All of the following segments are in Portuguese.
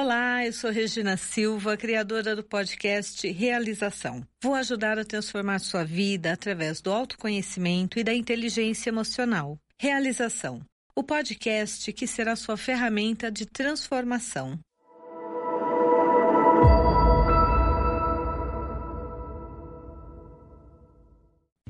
Olá, eu sou Regina Silva, criadora do podcast Realização. Vou ajudar a transformar sua vida através do autoconhecimento e da inteligência emocional. Realização o podcast que será sua ferramenta de transformação.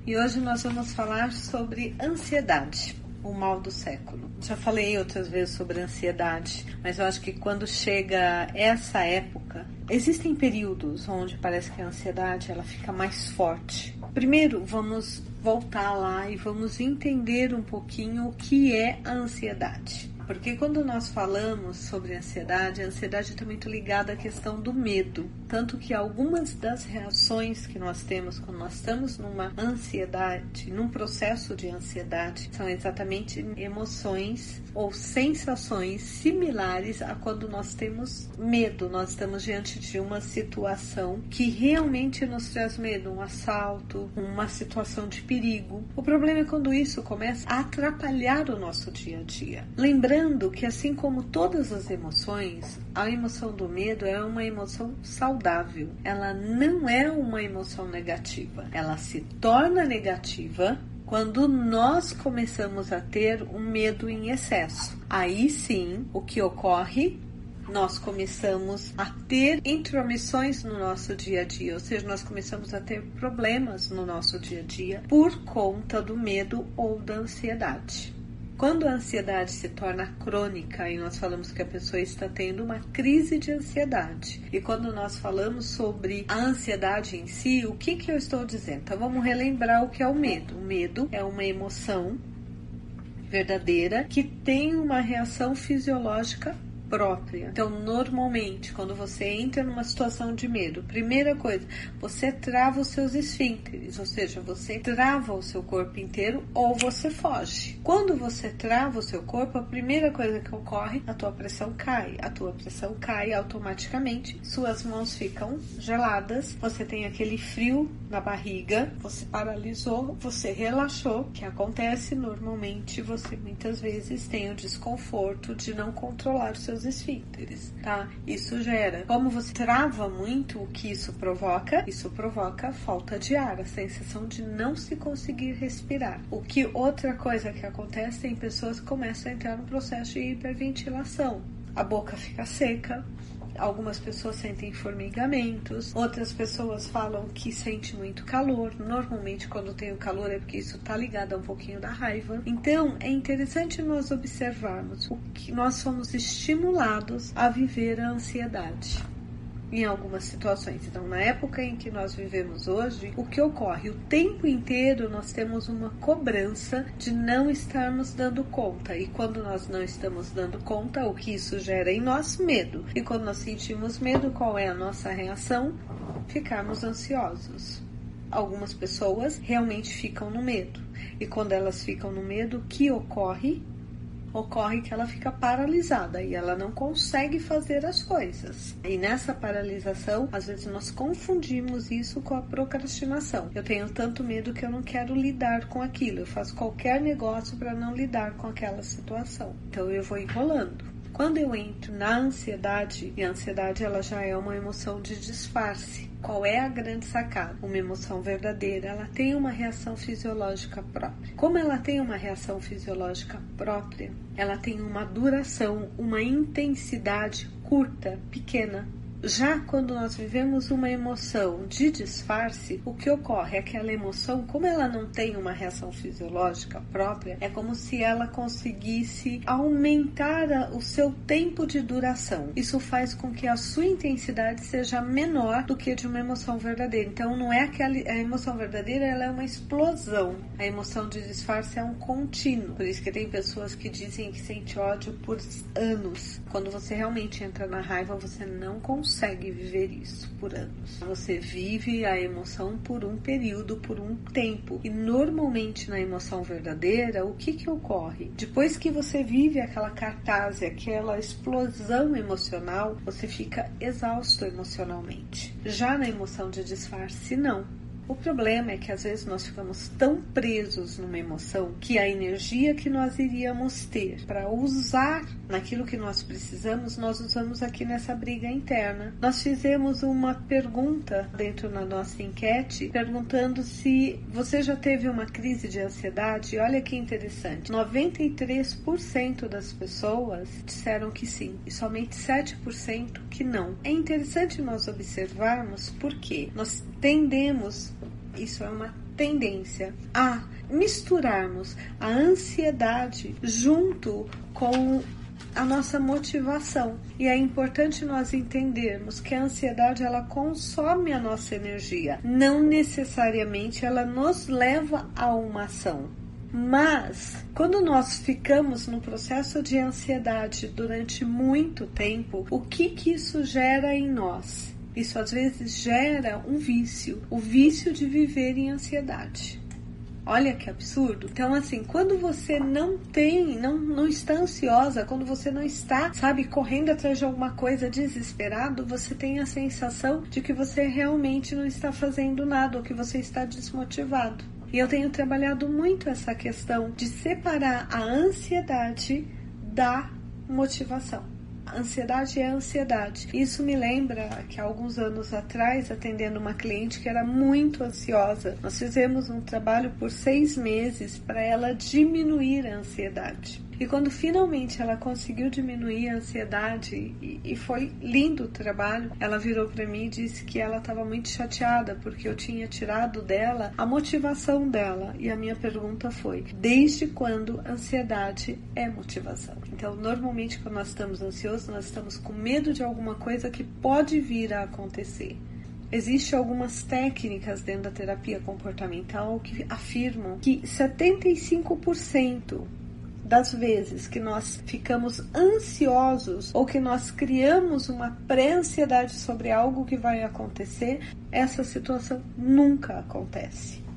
E hoje nós vamos falar sobre ansiedade o mal do século. Já falei outras vezes sobre ansiedade, mas eu acho que quando chega essa época, existem períodos onde parece que a ansiedade ela fica mais forte. Primeiro, vamos voltar lá e vamos entender um pouquinho o que é a ansiedade. Porque quando nós falamos sobre ansiedade, a ansiedade está muito ligada à questão do medo. Tanto que algumas das reações que nós temos quando nós estamos numa ansiedade, num processo de ansiedade, são exatamente emoções ou sensações similares a quando nós temos medo. Nós estamos diante de uma situação que realmente nos traz medo, um assalto, uma situação de perigo. O problema é quando isso começa a atrapalhar o nosso dia a dia. Lembrando Lembrando que, assim como todas as emoções, a emoção do medo é uma emoção saudável. Ela não é uma emoção negativa. Ela se torna negativa quando nós começamos a ter um medo em excesso. Aí sim, o que ocorre nós começamos a ter intromissões no nosso dia a dia, ou seja, nós começamos a ter problemas no nosso dia a dia por conta do medo ou da ansiedade. Quando a ansiedade se torna crônica e nós falamos que a pessoa está tendo uma crise de ansiedade, e quando nós falamos sobre a ansiedade em si, o que, que eu estou dizendo? Então vamos relembrar o que é o medo. O medo é uma emoção verdadeira que tem uma reação fisiológica própria. Então, normalmente, quando você entra numa situação de medo, primeira coisa, você trava os seus esfínteres, ou seja, você trava o seu corpo inteiro ou você foge. Quando você trava o seu corpo, a primeira coisa que ocorre, a tua pressão cai. A tua pressão cai automaticamente, suas mãos ficam geladas, você tem aquele frio na barriga, você paralisou, você relaxou, que acontece normalmente, você muitas vezes tem o desconforto de não controlar os seus seus esfíncteres, tá? Isso gera. Como você trava muito, o que isso provoca? Isso provoca falta de ar, a sensação de não se conseguir respirar. O que outra coisa que acontece tem pessoas começam a entrar no processo de hiperventilação. A boca fica seca, Algumas pessoas sentem formigamentos, outras pessoas falam que sente muito calor. Normalmente, quando tem o calor, é porque isso está ligado a um pouquinho da raiva. Então, é interessante nós observarmos o que nós somos estimulados a viver a ansiedade em algumas situações. Então, na época em que nós vivemos hoje, o que ocorre? O tempo inteiro nós temos uma cobrança de não estarmos dando conta. E quando nós não estamos dando conta, o que isso gera em nós? Medo. E quando nós sentimos medo, qual é a nossa reação? Ficarmos ansiosos. Algumas pessoas realmente ficam no medo. E quando elas ficam no medo, o que ocorre? Ocorre que ela fica paralisada e ela não consegue fazer as coisas. E nessa paralisação, às vezes nós confundimos isso com a procrastinação. Eu tenho tanto medo que eu não quero lidar com aquilo. Eu faço qualquer negócio para não lidar com aquela situação. Então eu vou enrolando. Quando eu entro na ansiedade, e a ansiedade ela já é uma emoção de disfarce. Qual é a grande sacada? Uma emoção verdadeira, ela tem uma reação fisiológica própria. Como ela tem uma reação fisiológica própria, ela tem uma duração, uma intensidade curta, pequena, já quando nós vivemos uma emoção de disfarce, o que ocorre é que aquela emoção, como ela não tem uma reação fisiológica própria, é como se ela conseguisse aumentar o seu tempo de duração. Isso faz com que a sua intensidade seja menor do que de uma emoção verdadeira. Então não é aquela a emoção verdadeira, ela é uma explosão. A emoção de disfarce é um contínuo. Por isso que tem pessoas que dizem que sente ódio por anos. Quando você realmente entra na raiva, você não consegue consegue viver isso por anos. Você vive a emoção por um período, por um tempo. E normalmente na emoção verdadeira, o que que ocorre? Depois que você vive aquela cartaz, aquela explosão emocional, você fica exausto emocionalmente. Já na emoção de disfarce, não O problema é que às vezes nós ficamos tão presos numa emoção que a energia que nós iríamos ter para usar naquilo que nós precisamos, nós usamos aqui nessa briga interna. Nós fizemos uma pergunta dentro da nossa enquete perguntando se você já teve uma crise de ansiedade. Olha que interessante. 93% das pessoas disseram que sim e somente 7% que não. É interessante nós observarmos porque nós tendemos isso é uma tendência a misturarmos a ansiedade junto com a nossa motivação. E é importante nós entendermos que a ansiedade ela consome a nossa energia, não necessariamente ela nos leva a uma ação. Mas quando nós ficamos no processo de ansiedade durante muito tempo, o que que isso gera em nós? Isso às vezes gera um vício, o vício de viver em ansiedade. Olha que absurdo. Então, assim, quando você não tem, não, não está ansiosa, quando você não está, sabe, correndo atrás de alguma coisa desesperado, você tem a sensação de que você realmente não está fazendo nada, ou que você está desmotivado. E eu tenho trabalhado muito essa questão de separar a ansiedade da motivação. Ansiedade é ansiedade. Isso me lembra que alguns anos atrás, atendendo uma cliente que era muito ansiosa, nós fizemos um trabalho por seis meses para ela diminuir a ansiedade. E quando finalmente ela conseguiu diminuir a ansiedade, e, e foi lindo o trabalho, ela virou para mim e disse que ela estava muito chateada porque eu tinha tirado dela a motivação dela. E a minha pergunta foi: desde quando ansiedade é motivação? Então, normalmente, quando nós estamos ansiosos, nós estamos com medo de alguma coisa que pode vir a acontecer. Existem algumas técnicas dentro da terapia comportamental que afirmam que 75% das vezes que nós ficamos ansiosos ou que nós criamos uma pré-ansiedade sobre algo que vai acontecer, essa situação nunca acontece.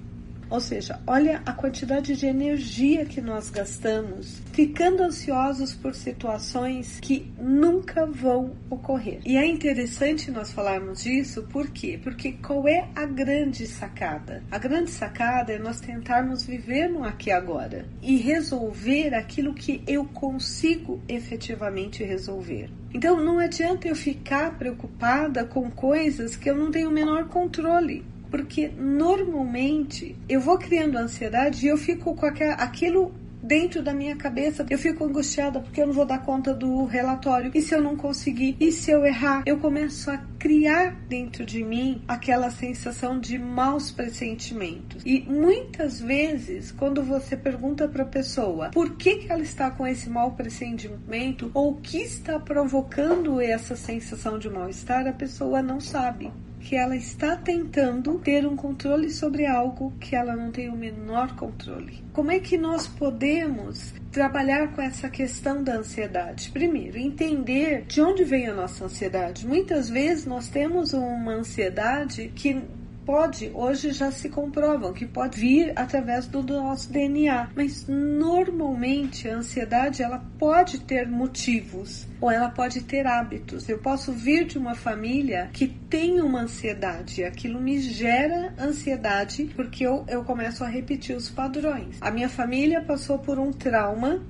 Ou seja, olha a quantidade de energia que nós gastamos ficando ansiosos por situações que nunca vão ocorrer. E é interessante nós falarmos disso, por quê? Porque qual é a grande sacada? A grande sacada é nós tentarmos viver no aqui e agora e resolver aquilo que eu consigo efetivamente resolver. Então não adianta eu ficar preocupada com coisas que eu não tenho o menor controle porque normalmente eu vou criando ansiedade e eu fico com aquilo dentro da minha cabeça. Eu fico angustiada porque eu não vou dar conta do relatório. E se eu não conseguir? E se eu errar? Eu começo a criar dentro de mim aquela sensação de maus pressentimentos. E muitas vezes, quando você pergunta para a pessoa por que, que ela está com esse mau pressentimento ou o que está provocando essa sensação de mal-estar, a pessoa não sabe que ela está tentando ter um controle sobre algo que ela não tem o menor controle. Como é que nós podemos trabalhar com essa questão da ansiedade? Primeiro, entender de onde vem a nossa ansiedade. Muitas vezes nós temos uma ansiedade que pode, hoje já se comprovam que pode vir através do nosso DNA, mas normalmente a ansiedade ela pode ter motivos ou ela pode ter hábitos. Eu posso vir de uma família que tem uma ansiedade, aquilo me gera ansiedade porque eu, eu começo a repetir os padrões. A minha família passou por um trauma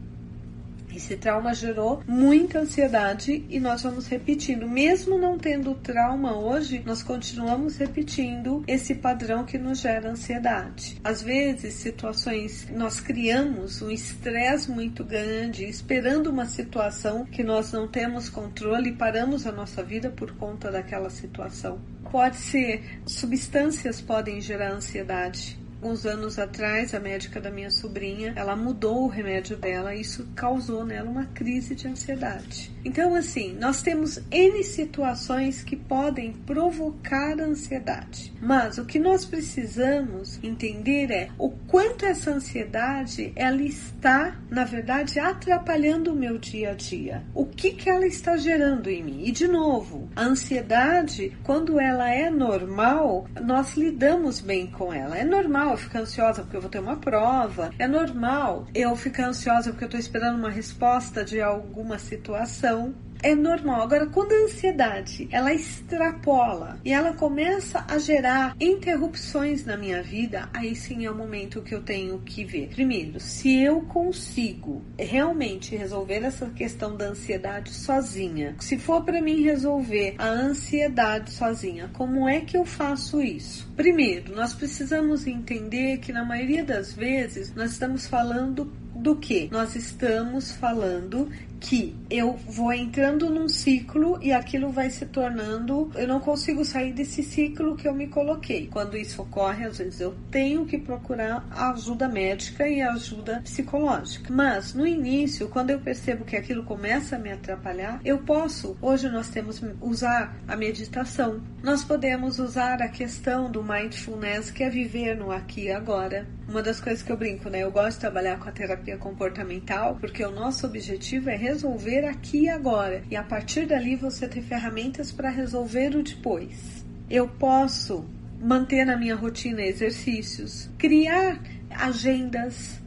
esse trauma gerou muita ansiedade e nós vamos repetindo. Mesmo não tendo trauma hoje, nós continuamos repetindo esse padrão que nos gera ansiedade. Às vezes, situações, nós criamos um estresse muito grande, esperando uma situação que nós não temos controle e paramos a nossa vida por conta daquela situação. Pode ser, substâncias podem gerar ansiedade alguns anos atrás, a médica da minha sobrinha, ela mudou o remédio dela e isso causou nela uma crise de ansiedade. Então, assim, nós temos N situações que podem provocar ansiedade. Mas o que nós precisamos entender é o quanto essa ansiedade ela está, na verdade, atrapalhando o meu dia a dia. O que que ela está gerando em mim? E de novo, a ansiedade, quando ela é normal, nós lidamos bem com ela. É normal eu ficar ansiosa porque eu vou ter uma prova. É normal eu ficar ansiosa porque eu estou esperando uma resposta de alguma situação. É normal. Agora, quando a ansiedade ela extrapola e ela começa a gerar interrupções na minha vida, aí sim é o momento que eu tenho que ver. Primeiro, se eu consigo realmente resolver essa questão da ansiedade sozinha, se for para mim resolver a ansiedade sozinha, como é que eu faço isso? Primeiro, nós precisamos entender que na maioria das vezes nós estamos falando do que? Nós estamos falando que eu vou entrando num ciclo e aquilo vai se tornando, eu não consigo sair desse ciclo que eu me coloquei. Quando isso ocorre, às vezes eu tenho que procurar ajuda médica e ajuda psicológica. Mas no início, quando eu percebo que aquilo começa a me atrapalhar, eu posso, hoje nós temos usar a meditação. Nós podemos usar a questão do mindfulness, que é viver no aqui e agora. Uma das coisas que eu brinco, né? Eu gosto de trabalhar com a terapia comportamental, porque o nosso objetivo é resolver aqui e agora. E a partir dali você ter ferramentas para resolver o depois. Eu posso manter na minha rotina exercícios, criar agendas,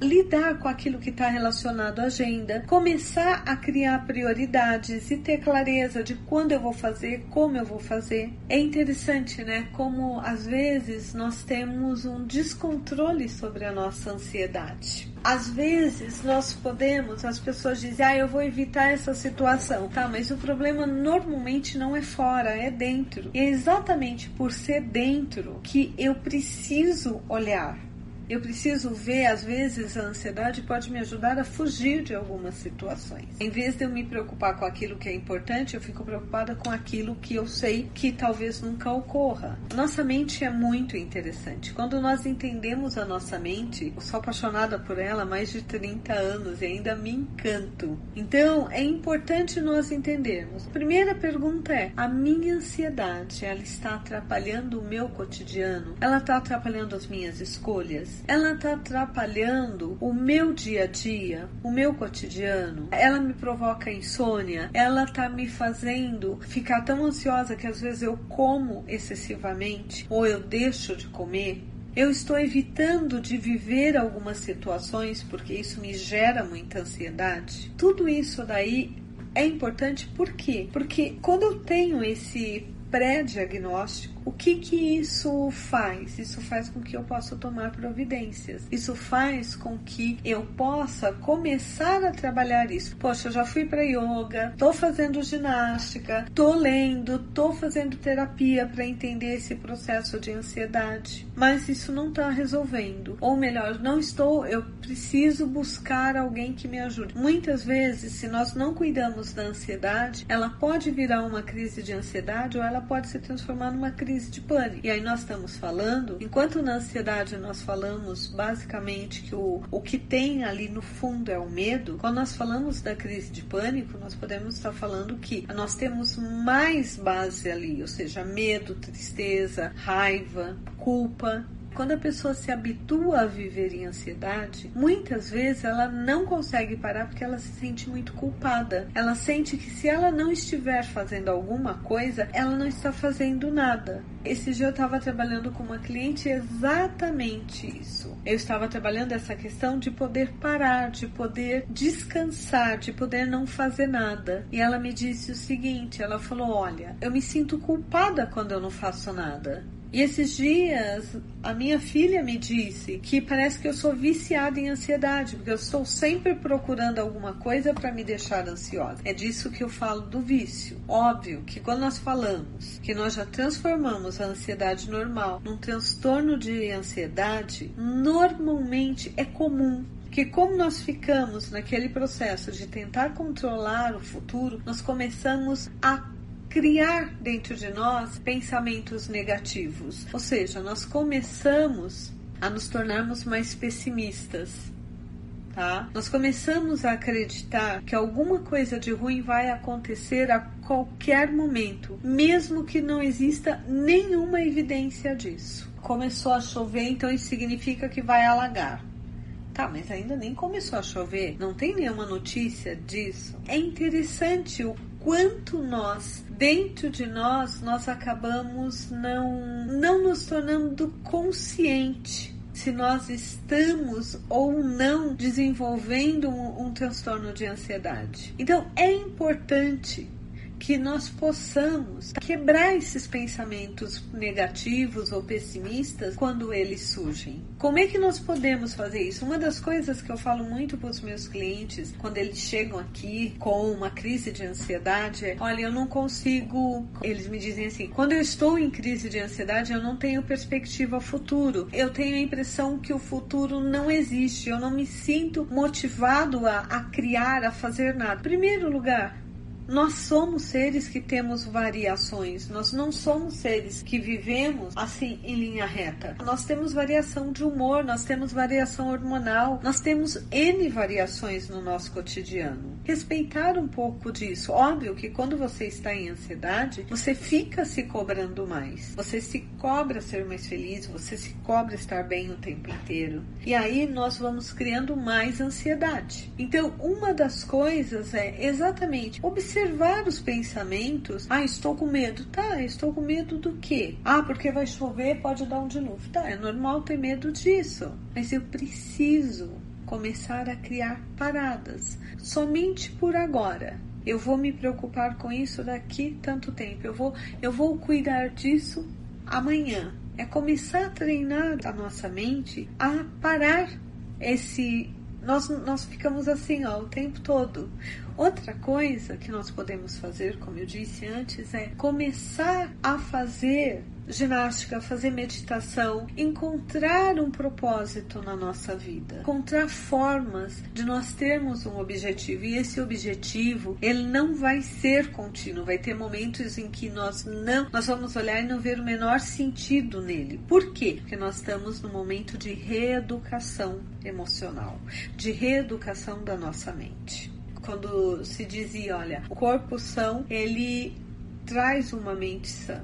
lidar com aquilo que está relacionado à agenda, começar a criar prioridades e ter clareza de quando eu vou fazer, como eu vou fazer. É interessante, né? Como às vezes nós temos um descontrole sobre a nossa ansiedade. Às vezes nós podemos, as pessoas dizem, ah, eu vou evitar essa situação, tá? Mas o problema normalmente não é fora, é dentro. E é exatamente por ser dentro que eu preciso olhar eu preciso ver, às vezes, a ansiedade pode me ajudar a fugir de algumas situações. Em vez de eu me preocupar com aquilo que é importante, eu fico preocupada com aquilo que eu sei que talvez nunca ocorra. Nossa mente é muito interessante. Quando nós entendemos a nossa mente, eu sou apaixonada por ela há mais de 30 anos e ainda me encanto. Então, é importante nós entendermos. Primeira pergunta é: a minha ansiedade, ela está atrapalhando o meu cotidiano? Ela está atrapalhando as minhas escolhas? Ela está atrapalhando o meu dia a dia, o meu cotidiano. Ela me provoca insônia, ela está me fazendo ficar tão ansiosa que às vezes eu como excessivamente ou eu deixo de comer. Eu estou evitando de viver algumas situações porque isso me gera muita ansiedade. Tudo isso daí é importante por quê? Porque quando eu tenho esse pré-diagnóstico, o que que isso faz? Isso faz com que eu possa tomar providências. Isso faz com que eu possa começar a trabalhar isso. Poxa, eu já fui para yoga, tô fazendo ginástica, tô lendo, tô fazendo terapia para entender esse processo de ansiedade, mas isso não está resolvendo. Ou melhor, não estou, eu preciso buscar alguém que me ajude. Muitas vezes, se nós não cuidamos da ansiedade, ela pode virar uma crise de ansiedade ou ela pode se transformar numa crise crise de pânico. E aí nós estamos falando, enquanto na ansiedade nós falamos basicamente que o, o que tem ali no fundo é o medo, quando nós falamos da crise de pânico, nós podemos estar falando que nós temos mais base ali, ou seja, medo, tristeza, raiva, culpa, quando a pessoa se habitua a viver em ansiedade, muitas vezes ela não consegue parar porque ela se sente muito culpada. Ela sente que se ela não estiver fazendo alguma coisa, ela não está fazendo nada. Esse dia eu estava trabalhando com uma cliente exatamente isso. Eu estava trabalhando essa questão de poder parar, de poder descansar, de poder não fazer nada. E ela me disse o seguinte: ela falou, olha, eu me sinto culpada quando eu não faço nada. E esses dias a minha filha me disse que parece que eu sou viciada em ansiedade, porque eu estou sempre procurando alguma coisa para me deixar ansiosa. É disso que eu falo do vício. Óbvio que quando nós falamos que nós já transformamos a ansiedade normal num transtorno de ansiedade, normalmente é comum que como nós ficamos naquele processo de tentar controlar o futuro, nós começamos a criar dentro de nós pensamentos negativos. Ou seja, nós começamos a nos tornarmos mais pessimistas. Tá? Nós começamos a acreditar que alguma coisa de ruim vai acontecer a qualquer momento, mesmo que não exista nenhuma evidência disso. Começou a chover, então isso significa que vai alagar. Tá, mas ainda nem começou a chover, não tem nenhuma notícia disso. É interessante o quanto nós, dentro de nós, nós acabamos não, não nos tornando consciente se nós estamos ou não desenvolvendo um, um transtorno de ansiedade. Então é importante que nós possamos quebrar esses pensamentos negativos ou pessimistas quando eles surgem. Como é que nós podemos fazer isso? Uma das coisas que eu falo muito para os meus clientes quando eles chegam aqui com uma crise de ansiedade é: olha, eu não consigo. Eles me dizem assim: quando eu estou em crise de ansiedade, eu não tenho perspectiva futuro. Eu tenho a impressão que o futuro não existe. Eu não me sinto motivado a, a criar, a fazer nada. Primeiro lugar, nós somos seres que temos variações, nós não somos seres que vivemos assim em linha reta. Nós temos variação de humor, nós temos variação hormonal, nós temos N variações no nosso cotidiano. Respeitar um pouco disso. Óbvio que quando você está em ansiedade, você fica se cobrando mais. Você se cobra ser mais feliz, você se cobra estar bem o tempo inteiro. E aí nós vamos criando mais ansiedade. Então, uma das coisas é exatamente observar observar os pensamentos. Ah, estou com medo. Tá, estou com medo do quê? Ah, porque vai chover, pode dar um dilúvio. Tá, é normal ter medo disso. Mas eu preciso começar a criar paradas. Somente por agora. Eu vou me preocupar com isso daqui tanto tempo. Eu vou, eu vou cuidar disso amanhã. É começar a treinar a nossa mente a parar esse nós, nós ficamos assim ó, o tempo todo. Outra coisa que nós podemos fazer, como eu disse antes, é começar a fazer ginástica, fazer meditação, encontrar um propósito na nossa vida, encontrar formas de nós termos um objetivo. E esse objetivo, ele não vai ser contínuo, vai ter momentos em que nós não, nós vamos olhar e não ver o menor sentido nele. Por quê? Porque nós estamos no momento de reeducação emocional, de reeducação da nossa mente quando se dizia, olha, o corpo são, ele traz uma mente sã.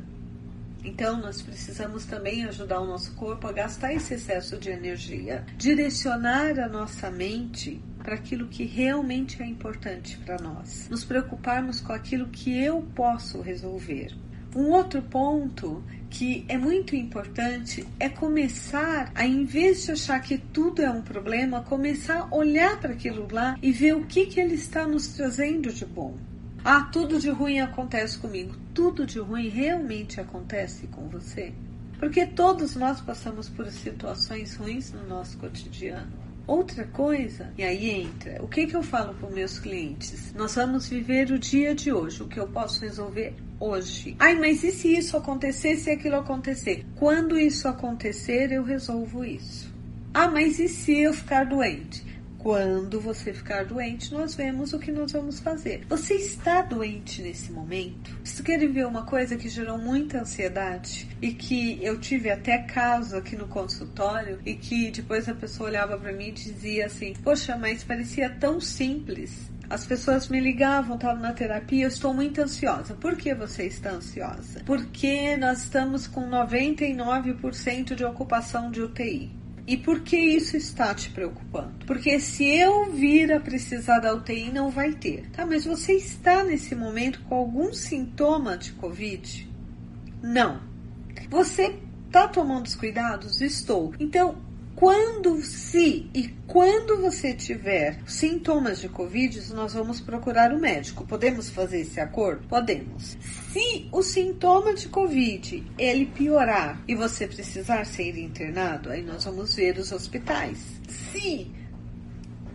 Então, nós precisamos também ajudar o nosso corpo a gastar esse excesso de energia, direcionar a nossa mente para aquilo que realmente é importante para nós, nos preocuparmos com aquilo que eu posso resolver. Um outro ponto que é muito importante é começar a, em vez de achar que tudo é um problema, começar a olhar para aquilo lá e ver o que, que ele está nos trazendo de bom. Ah, tudo de ruim acontece comigo. Tudo de ruim realmente acontece com você? Porque todos nós passamos por situações ruins no nosso cotidiano. Outra coisa, e aí entra, o que, que eu falo para meus clientes? Nós vamos viver o dia de hoje, o que eu posso resolver hoje. Ai, mas e se isso acontecer, se aquilo acontecer? Quando isso acontecer, eu resolvo isso. Ah, mas e se eu ficar doente? Quando você ficar doente, nós vemos o que nós vamos fazer. Você está doente nesse momento? Vocês querem ver uma coisa que gerou muita ansiedade e que eu tive até caso aqui no consultório e que depois a pessoa olhava para mim e dizia assim: Poxa, mas parecia tão simples. As pessoas me ligavam, estavam na terapia, eu estou muito ansiosa. Por que você está ansiosa? Porque nós estamos com 99% de ocupação de UTI. E por que isso está te preocupando? Porque se eu vir a precisar da UTI, não vai ter. Tá, mas você está nesse momento com algum sintoma de Covid? Não. Você está tomando os cuidados? Estou. Então, quando, se e quando você tiver sintomas de Covid, nós vamos procurar o médico. Podemos fazer esse acordo? Podemos. Se o sintoma de Covid ele piorar e você precisar ser internado, aí nós vamos ver os hospitais. Se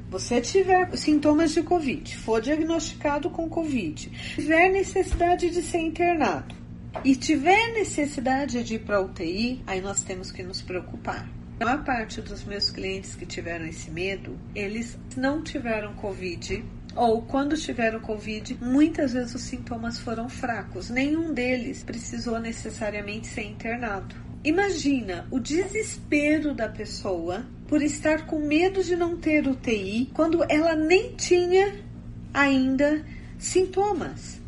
você tiver sintomas de Covid, for diagnosticado com Covid, tiver necessidade de ser internado e tiver necessidade de ir para UTI, aí nós temos que nos preocupar. A maior parte dos meus clientes que tiveram esse medo, eles não tiveram Covid ou quando tiveram Covid, muitas vezes os sintomas foram fracos. Nenhum deles precisou necessariamente ser internado. Imagina o desespero da pessoa por estar com medo de não ter UTI quando ela nem tinha ainda sintomas.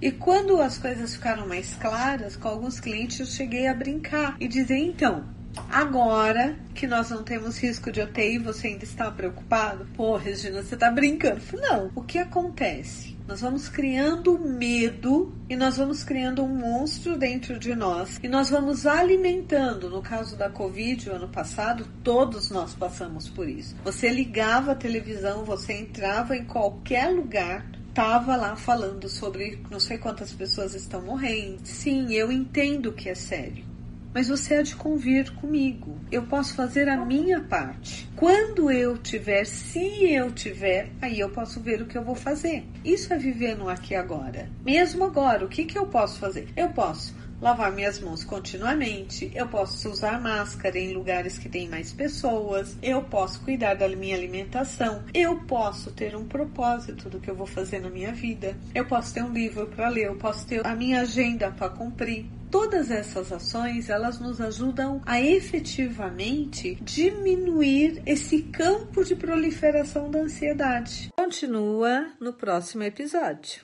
E quando as coisas ficaram mais claras, com alguns clientes eu cheguei a brincar e dizer: então, Agora que nós não temos risco de UTI, você ainda está preocupado? Pô, Regina, você está brincando. Não. O que acontece? Nós vamos criando medo e nós vamos criando um monstro dentro de nós e nós vamos alimentando. No caso da Covid, o ano passado, todos nós passamos por isso. Você ligava a televisão, você entrava em qualquer lugar, tava lá falando sobre não sei quantas pessoas estão morrendo. Sim, eu entendo que é sério mas você há de convir comigo. Eu posso fazer a minha parte. Quando eu tiver, se eu tiver, aí eu posso ver o que eu vou fazer. Isso é viver no aqui e agora. Mesmo agora, o que, que eu posso fazer? Eu posso lavar minhas mãos continuamente, eu posso usar máscara em lugares que tem mais pessoas, eu posso cuidar da minha alimentação, eu posso ter um propósito do que eu vou fazer na minha vida, eu posso ter um livro para ler, eu posso ter a minha agenda para cumprir. Todas essas ações, elas nos ajudam a efetivamente diminuir esse campo de proliferação da ansiedade. Continua no próximo episódio.